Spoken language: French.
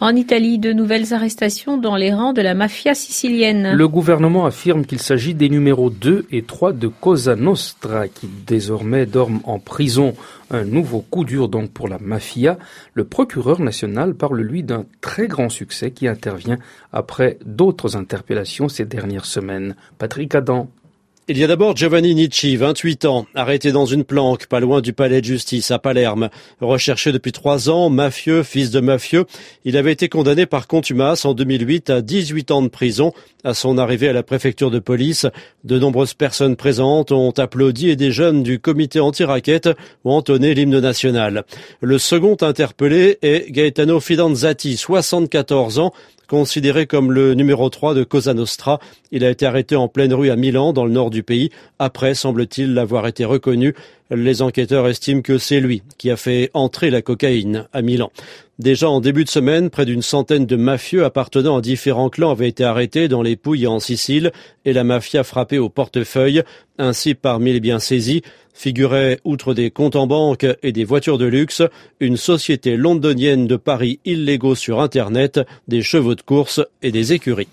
En Italie, de nouvelles arrestations dans les rangs de la mafia sicilienne. Le gouvernement affirme qu'il s'agit des numéros 2 et 3 de Cosa Nostra qui désormais dorment en prison. Un nouveau coup dur donc pour la mafia. Le procureur national parle lui d'un très grand succès qui intervient après d'autres interpellations ces dernières semaines. Patrick Adam. Il y a d'abord Giovanni Nicci, 28 ans, arrêté dans une planque pas loin du palais de justice à Palerme. Recherché depuis trois ans, mafieux, fils de mafieux, il avait été condamné par contumace en 2008 à 18 ans de prison. À son arrivée à la préfecture de police, de nombreuses personnes présentes ont applaudi et des jeunes du comité anti-raquette ont entonné l'hymne national. Le second interpellé est Gaetano Fidanzati, 74 ans, Considéré comme le numéro 3 de Cosa Nostra, il a été arrêté en pleine rue à Milan, dans le nord du pays, après, semble-t-il, l'avoir été reconnu. Les enquêteurs estiment que c'est lui qui a fait entrer la cocaïne à Milan. Déjà en début de semaine, près d'une centaine de mafieux appartenant à différents clans avaient été arrêtés dans les Pouilles en Sicile et la mafia frappée au portefeuille. Ainsi, parmi les biens saisis, figurait, outre des comptes en banque et des voitures de luxe, une société londonienne de paris illégaux sur Internet, des chevaux de course et des écuries.